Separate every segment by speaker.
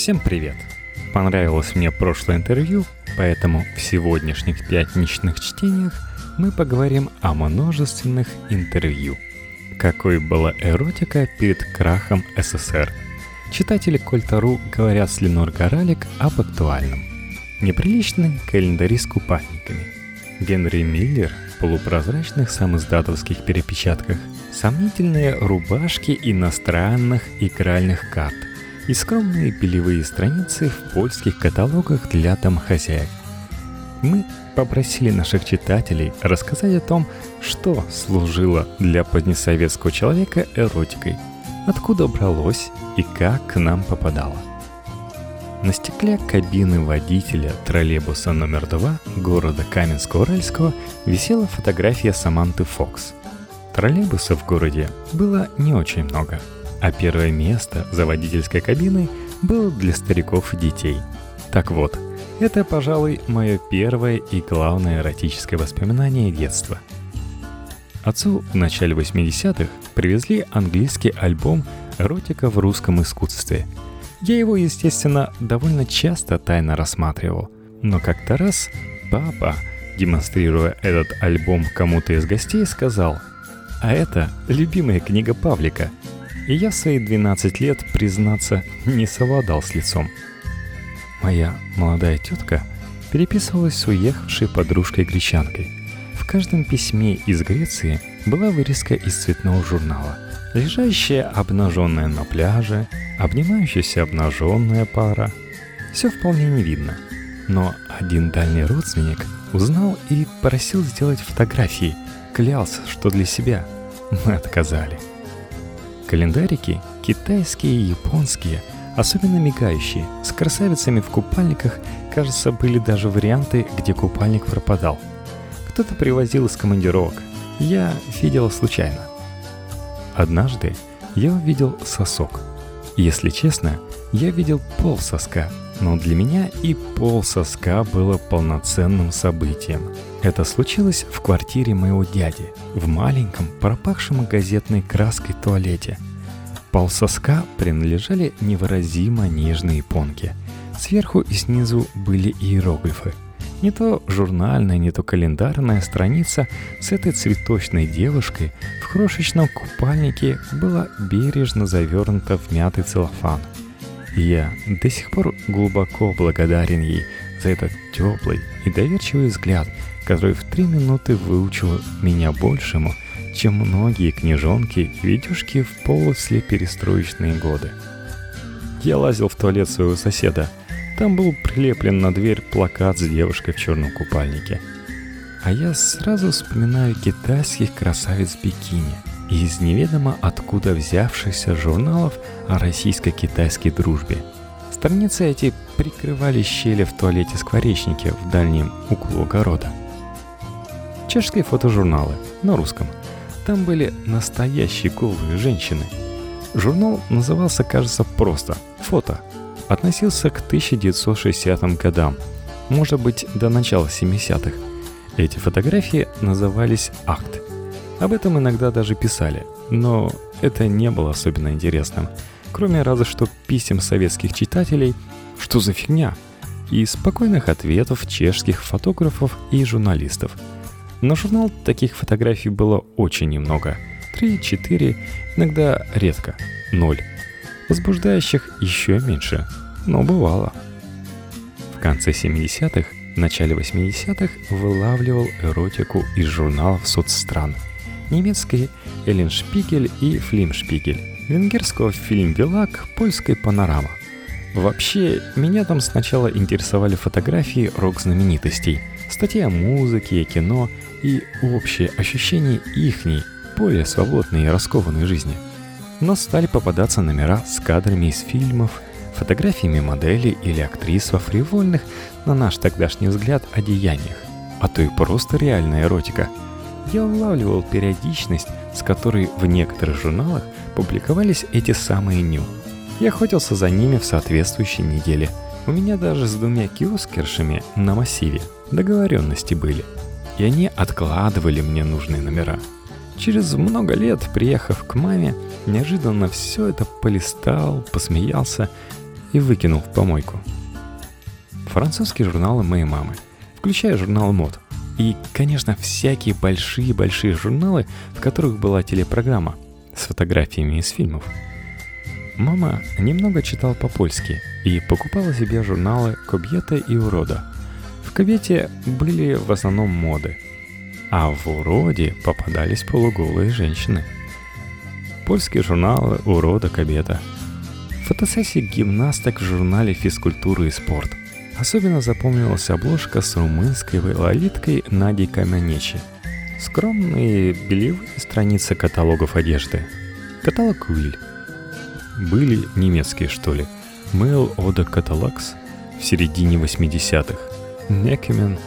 Speaker 1: Всем привет! Понравилось мне прошлое интервью, поэтому в сегодняшних пятничных чтениях мы поговорим о множественных интервью. Какой была эротика перед крахом СССР? Читатели Кольтару говорят с Ленор Горалик об актуальном. Неприличный календари с купальниками. Генри Миллер в полупрозрачных самоздатовских перепечатках. Сомнительные рубашки иностранных игральных карт – и скромные белевые страницы в польских каталогах для домохозяек. Мы попросили наших читателей рассказать о том, что служило для позднесоветского человека эротикой, откуда бралось и как к нам попадало. На стекле кабины водителя троллейбуса номер 2 города Каменска-Уральского висела фотография Саманты Фокс. Троллейбусов в городе было не очень много – а первое место за водительской кабиной было для стариков и детей. Так вот, это, пожалуй, мое первое и главное эротическое воспоминание детства. Отцу в начале 80-х привезли английский альбом «Эротика в русском искусстве». Я его, естественно, довольно часто тайно рассматривал. Но как-то раз папа, демонстрируя этот альбом кому-то из гостей, сказал «А это любимая книга Павлика – и я в свои 12 лет, признаться, не совладал с лицом. Моя молодая тетка переписывалась с уехавшей подружкой-гречанкой. В каждом письме из Греции была вырезка из цветного журнала. Лежащая обнаженная на пляже, обнимающаяся обнаженная пара. Все вполне не видно. Но один дальний родственник узнал и просил сделать фотографии. Клялся, что для себя. Мы отказали. Календарики, китайские и японские, особенно мигающие, с красавицами в купальниках, кажется, были даже варианты, где купальник пропадал. Кто-то привозил из командировок. Я видел случайно. Однажды я увидел сосок. Если честно, я видел пол соска, но для меня и пол соска было полноценным событием. Это случилось в квартире моего дяди, в маленьком, пропахшем газетной краской туалете. Пол соска принадлежали невыразимо нежные понки. Сверху и снизу были иероглифы. Не то журнальная, не то календарная страница с этой цветочной девушкой в крошечном купальнике была бережно завернута в мятый целлофан – я до сих пор глубоко благодарен ей за этот теплый и доверчивый взгляд, который в три минуты выучил меня большему, чем многие книжонки и видюшки в полосле перестроечные годы. Я лазил в туалет своего соседа. Там был прилеплен на дверь плакат с девушкой в черном купальнике. А я сразу вспоминаю китайских красавиц бикини – из неведомо откуда взявшихся журналов о российско-китайской дружбе. Страницы эти прикрывали щели в туалете скворечники в дальнем углу огорода. Чешские фотожурналы на русском. Там были настоящие голые женщины. Журнал назывался, кажется, просто «Фото». Относился к 1960 годам, может быть, до начала 70-х. Эти фотографии назывались «Акт». Об этом иногда даже писали, но это не было особенно интересным, кроме разве что писем советских читателей «Что за фигня?» и спокойных ответов чешских фотографов и журналистов. На журнал таких фотографий было очень немного. Три, четыре, иногда редко. Ноль. Возбуждающих еще меньше, но бывало. В конце 70-х, начале 80-х вылавливал эротику из журналов соцстран – немецкой Эллен Шпигель и Флим Шпигель, венгерского фильм «Вилак», польской «Панорама». Вообще, меня там сначала интересовали фотографии рок-знаменитостей, статьи о музыке и кино и общее ощущение ихней, более свободной и раскованной жизни. Но стали попадаться номера с кадрами из фильмов, фотографиями моделей или актрис во фривольных, на наш тогдашний взгляд, одеяниях, а то и просто реальная эротика – я улавливал периодичность, с которой в некоторых журналах публиковались эти самые ню. Я охотился за ними в соответствующей неделе. У меня даже с двумя киоскершами на массиве договоренности были. И они откладывали мне нужные номера. Через много лет, приехав к маме, неожиданно все это полистал, посмеялся и выкинул в помойку. Французские журналы моей мамы, включая журнал мод. И, конечно, всякие большие-большие журналы, в которых была телепрограмма с фотографиями из фильмов. Мама немного читала по-польски и покупала себе журналы «Кобьета» и «Урода». В «Кобьете» были в основном моды, а в «Уроде» попадались полуголые женщины. Польские журналы «Урода», «Кобета», фотосессии гимнасток в журнале «Физкультура и спорт». Особенно запомнилась обложка с румынской лолиткой Надей Каменечи. Скромные бельевые страницы каталогов одежды. Каталог Уиль. Были немецкие, что ли. Mail Oda Catalogs в середине 80-х. Некемен.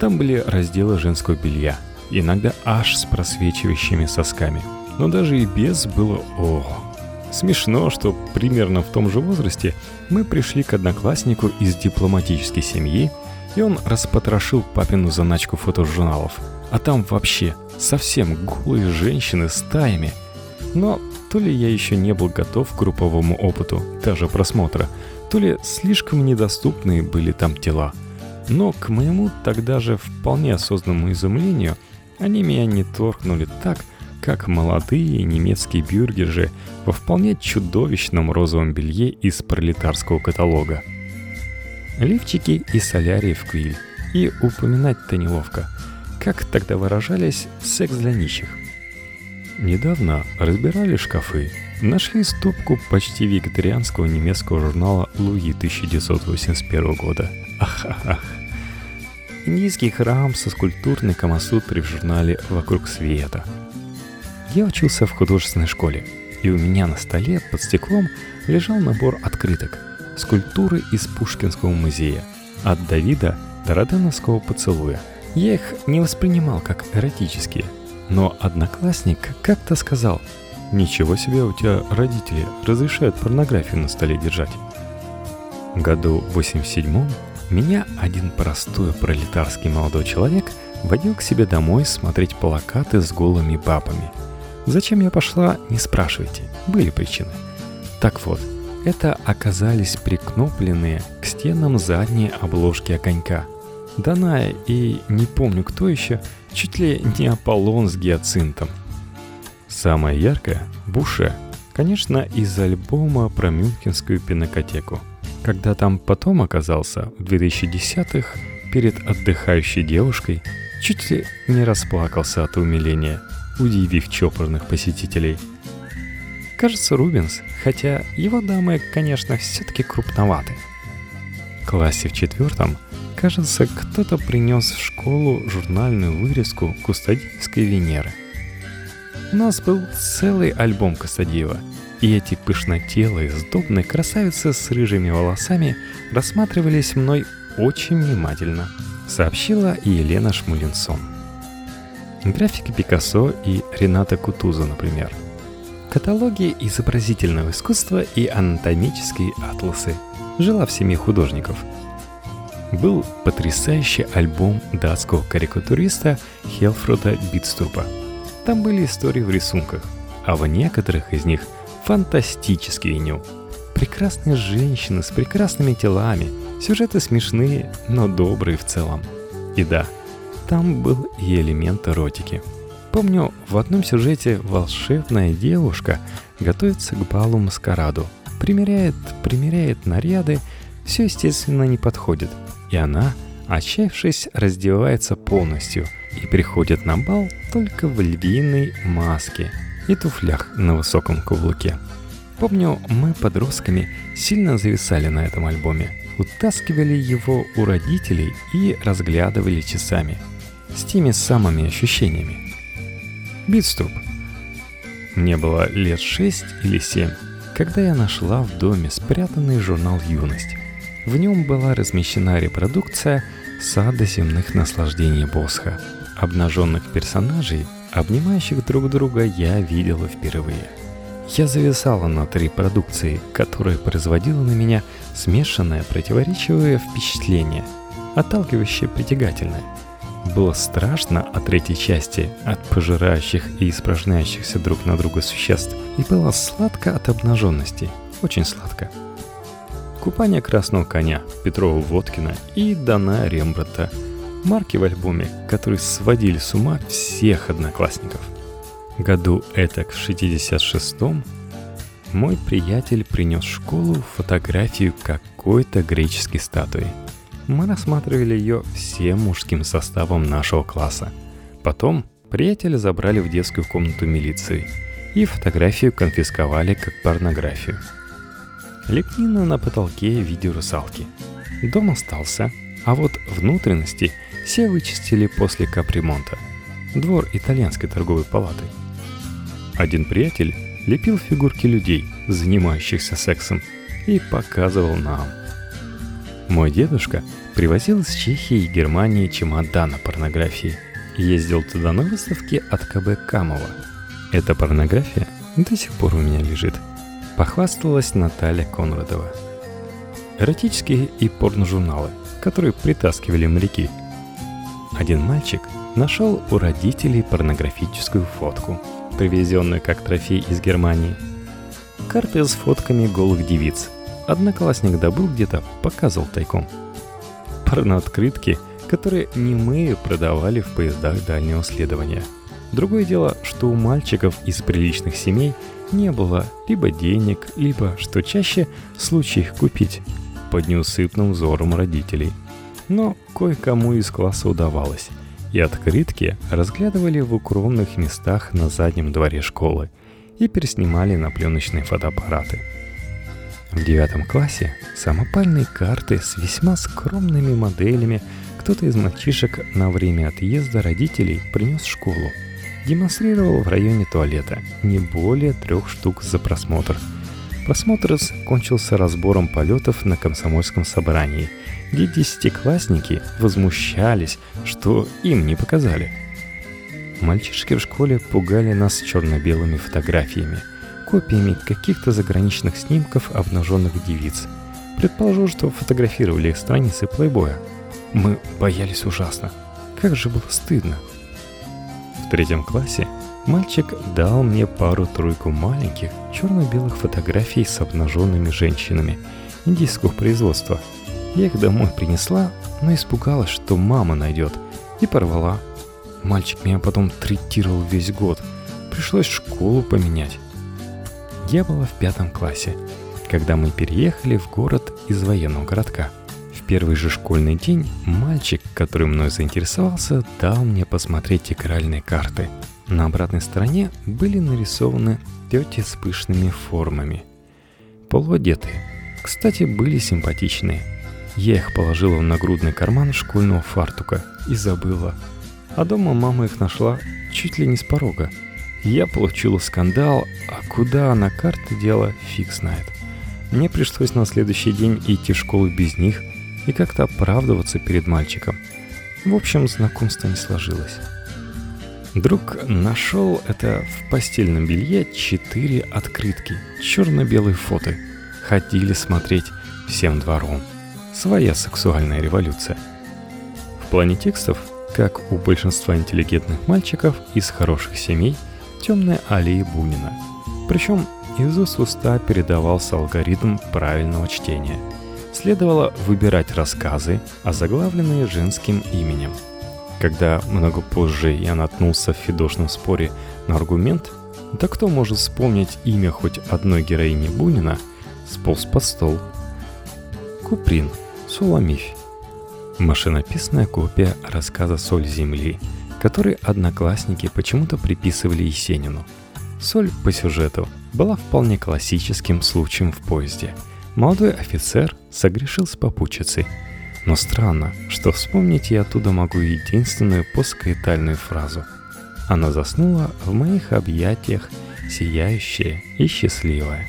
Speaker 1: Там были разделы женского белья. Иногда аж с просвечивающими сосками. Но даже и без было ого. Смешно, что примерно в том же возрасте мы пришли к однокласснику из дипломатической семьи, и он распотрошил папину заначку фотожурналов. А там вообще совсем голые женщины с таями. Но то ли я еще не был готов к групповому опыту, даже просмотра, то ли слишком недоступные были там тела. Но к моему тогда же вполне осознанному изумлению, они меня не торкнули так, как молодые немецкие бюргеры во вполне чудовищном розовом белье из пролетарского каталога. Лифчики и солярии в квиль. И упоминать-то неловко. Как тогда выражались «секс для нищих». Недавно разбирали шкафы. Нашли стопку почти вегетарианского немецкого журнала «Луи» 1981 года. Ах-ах-ах. Индийский храм со скульптурной камасутрой в журнале «Вокруг света». Я учился в художественной школе, и у меня на столе под стеклом лежал набор открыток, скульптуры из Пушкинского музея, от Давида до Роденовского поцелуя. Я их не воспринимал как эротические, но одноклассник как-то сказал, «Ничего себе у тебя родители разрешают порнографию на столе держать». Году в 87-м меня один простой пролетарский молодой человек водил к себе домой смотреть плакаты с голыми бабами – Зачем я пошла, не спрашивайте. Были причины. Так вот, это оказались прикнопленные к стенам задние обложки огонька. Даная и не помню кто еще, чуть ли не Аполлон с гиацинтом. Самое яркое — Буше, конечно, из альбома про Мюнхенскую пинокотеку. Когда там потом оказался, в 2010-х, перед отдыхающей девушкой, чуть ли не расплакался от умиления — удивив чопорных посетителей. Кажется, Рубинс, хотя его дамы, конечно, все-таки крупноваты. В классе в четвертом, кажется, кто-то принес в школу журнальную вырезку Кустадиевской Венеры. У нас был целый альбом Кустадиева, и эти пышнотелые, сдобные красавицы с рыжими волосами рассматривались мной очень внимательно, сообщила Елена Шмулинсон. Графики Пикассо и Рената Кутуза, например. Каталоги изобразительного искусства и анатомические атласы. Жила в семье художников. Был потрясающий альбом датского карикатуриста Хелфрода Битструпа. Там были истории в рисунках, а в некоторых из них фантастический ню. Прекрасные женщины с прекрасными телами, сюжеты смешные, но добрые в целом. И да, там был и элемент эротики. Помню, в одном сюжете волшебная девушка готовится к балу маскараду. Примеряет, примеряет наряды, все, естественно, не подходит. И она, отчаявшись, раздевается полностью и приходит на бал только в львиной маске и туфлях на высоком каблуке. Помню, мы подростками сильно зависали на этом альбоме, утаскивали его у родителей и разглядывали часами – с теми самыми ощущениями. Битструп. Мне было лет шесть или семь, когда я нашла в доме спрятанный журнал «Юность». В нем была размещена репродукция сада земных наслаждений Босха. Обнаженных персонажей, обнимающих друг друга, я видела впервые. Я зависала над репродукцией, которая производила на меня смешанное противоречивое впечатление, отталкивающее притягательное – было страшно от третьей части, от пожирающих и испражняющихся друг на друга существ, и было сладко от обнаженности, очень сладко. Купание красного коня Петрова Водкина и Дана Рембрандта. Марки в альбоме, которые сводили с ума всех одноклассников. Году этак в 66-м мой приятель принес в школу фотографию какой-то греческой статуи. Мы рассматривали ее всем мужским составом нашего класса. Потом приятеля забрали в детскую комнату милиции и фотографию конфисковали как порнографию. Лепнина на потолке в виде русалки. Дом остался, а вот внутренности все вычистили после капремонта. Двор итальянской торговой палаты. Один приятель лепил фигурки людей, занимающихся сексом, и показывал нам. Мой дедушка привозил из Чехии и Германии чемодана порнографии ездил туда на выставки от КБ Камова. Эта порнография до сих пор у меня лежит. Похвасталась Наталья Конрадова. Эротические и порножурналы, которые притаскивали моряки. Один мальчик нашел у родителей порнографическую фотку – привезенную как трофей из Германии. Карты с фотками голых девиц. Одноклассник добыл где-то, показывал тайком. Порнооткрытки, которые немые продавали в поездах дальнего следования. Другое дело, что у мальчиков из приличных семей не было либо денег, либо, что чаще, случай их купить под неусыпным взором родителей. Но кое-кому из класса удавалось – и открытки разглядывали в укромных местах на заднем дворе школы и переснимали на пленочные фотоаппараты. В девятом классе самопальные карты с весьма скромными моделями кто-то из мальчишек на время отъезда родителей принес в школу. Демонстрировал в районе туалета не более трех штук за просмотр. Просмотр кончился разбором полетов на комсомольском собрании – где десятиклассники возмущались, что им не показали. Мальчишки в школе пугали нас черно-белыми фотографиями, копиями каких-то заграничных снимков обнаженных девиц. Предположу, что фотографировали их страницы плейбоя. Мы боялись ужасно. Как же было стыдно. В третьем классе мальчик дал мне пару-тройку маленьких черно-белых фотографий с обнаженными женщинами индийского производства – я их домой принесла, но испугалась, что мама найдет, и порвала. Мальчик меня потом третировал весь год. Пришлось школу поменять. Я была в пятом классе, когда мы переехали в город из военного городка. В первый же школьный день мальчик, который мной заинтересовался, дал мне посмотреть игральные карты. На обратной стороне были нарисованы тети с пышными формами. Полуодетые. Кстати, были симпатичные – я их положила в нагрудный карман школьного фартука и забыла. А дома мама их нашла чуть ли не с порога. Я получила скандал, а куда она карты дела, фиг знает. Мне пришлось на следующий день идти в школу без них и как-то оправдываться перед мальчиком. В общем, знакомство не сложилось. Друг нашел это в постельном белье четыре открытки, черно-белые фото. Ходили смотреть всем двором своя сексуальная революция. В плане текстов, как у большинства интеллигентных мальчиков из хороших семей, темная аллея Бунина. Причем из уст уста передавался алгоритм правильного чтения. Следовало выбирать рассказы, озаглавленные женским именем. Когда много позже я наткнулся в фидошном споре на аргумент, да кто может вспомнить имя хоть одной героини Бунина, сполз под стол. Куприн – Суламифь. Машинописная копия рассказа «Соль земли», который одноклассники почему-то приписывали Есенину. «Соль» по сюжету была вполне классическим случаем в поезде. Молодой офицер согрешил с попутчицей. Но странно, что вспомнить я оттуда могу единственную поскаитальную фразу. Она заснула в моих объятиях, сияющая и счастливая.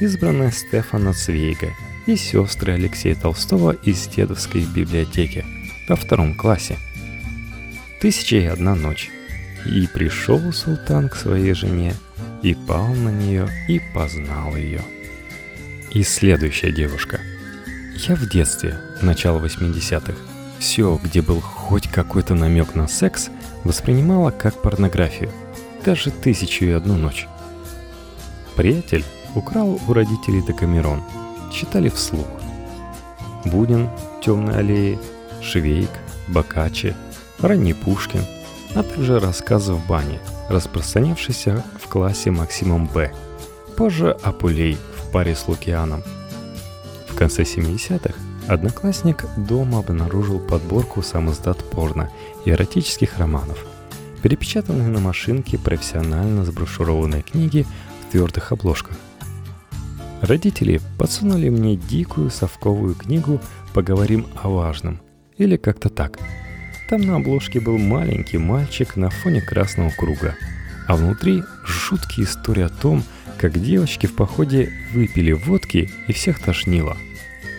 Speaker 1: Избранная Стефана Цвейга – и сестры Алексея Толстого из Дедовской библиотеки во втором классе. Тысяча и одна ночь. И пришел султан к своей жене, и пал на нее, и познал ее. И следующая девушка. Я в детстве, начало 80-х, все, где был хоть какой-то намек на секс, воспринимала как порнографию. Даже тысячу и одну ночь. Приятель украл у родителей Декамерон – читали вслух. Бунин, «Темные аллеи», Швейк, Бокаччи, ранний Пушкин, а также рассказы в бане, распространявшиеся в классе Максимом Б. Позже Апулей в паре с Лукианом. В конце 70-х одноклассник дома обнаружил подборку самоздат порно и эротических романов, перепечатанные на машинке профессионально сброшурованные книги в твердых обложках. Родители подсунули мне дикую совковую книгу «Поговорим о важном» или как-то так. Там на обложке был маленький мальчик на фоне красного круга, а внутри жуткие истории о том, как девочки в походе выпили водки и всех тошнило.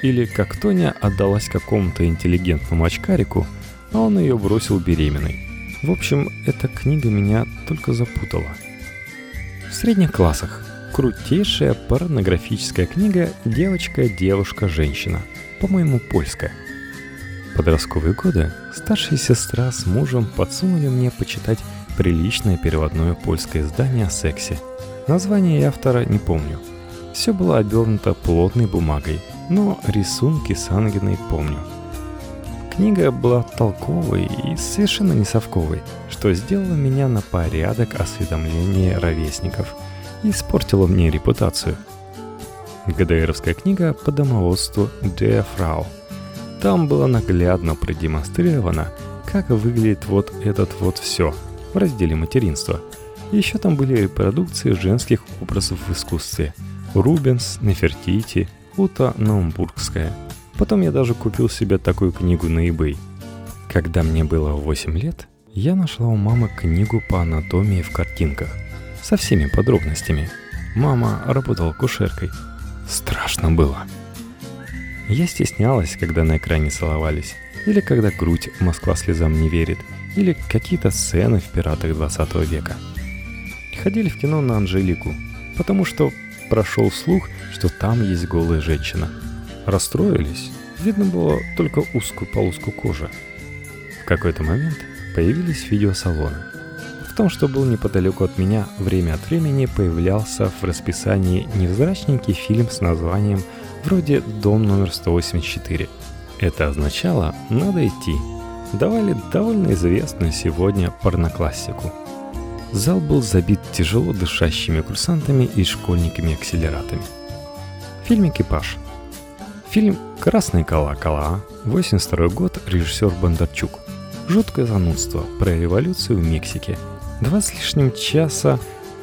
Speaker 1: Или как Тоня отдалась какому-то интеллигентному очкарику, а он ее бросил беременной. В общем, эта книга меня только запутала. В средних классах крутейшая порнографическая книга «Девочка, девушка, женщина». По-моему, польская. Подростковые годы старшая сестра с мужем подсунули мне почитать приличное переводное польское издание о сексе. Название и автора не помню. Все было обернуто плотной бумагой, но рисунки с ангиной помню. Книга была толковой и совершенно не совковой, что сделало меня на порядок осведомления ровесников – и испортила мне репутацию. ГДРовская книга по домоводству «Der Frau». Там было наглядно продемонстрировано, как выглядит вот этот вот все в разделе материнства. Еще там были репродукции женских образов в искусстве. Рубенс, Нефертити, Ута Наумбургская. Потом я даже купил себе такую книгу на eBay. Когда мне было 8 лет, я нашла у мамы книгу по анатомии в картинках со всеми подробностями. Мама работала кушеркой. Страшно было. Я стеснялась, когда на экране целовались, или когда грудь Москва слезам не верит, или какие-то сцены в «Пиратах 20 века». Ходили в кино на Анжелику, потому что прошел слух, что там есть голая женщина. Расстроились, видно было только узкую полоску кожи. В какой-то момент появились видеосалоны – том, что был неподалеку от меня, время от времени появлялся в расписании невзрачненький фильм с названием вроде «Дом номер 184». Это означало «надо идти». Давали довольно известную сегодня порноклассику. Зал был забит тяжело дышащими курсантами и школьниками-акселератами. Фильм «Экипаж». Фильм «Красный кола-кола», 82 год, режиссер Бондарчук. Жуткое занудство про революцию в Мексике – Два с лишним часа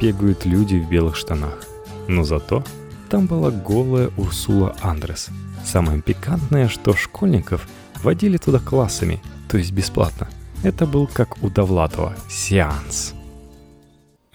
Speaker 1: бегают люди в белых штанах. Но зато там была голая Урсула Андрес. Самое пикантное, что школьников водили туда классами, то есть бесплатно. Это был как у Довлатова сеанс.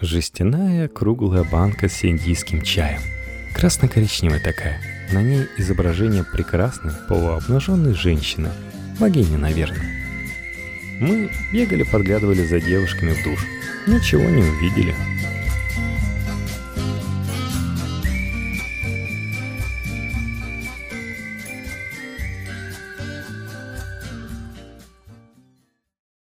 Speaker 1: Жестяная круглая банка с индийским чаем. Красно-коричневая такая. На ней изображение прекрасной полуобнаженной женщины. Богини, наверное. Мы бегали, подглядывали за девушками в душ. Ничего не увидели.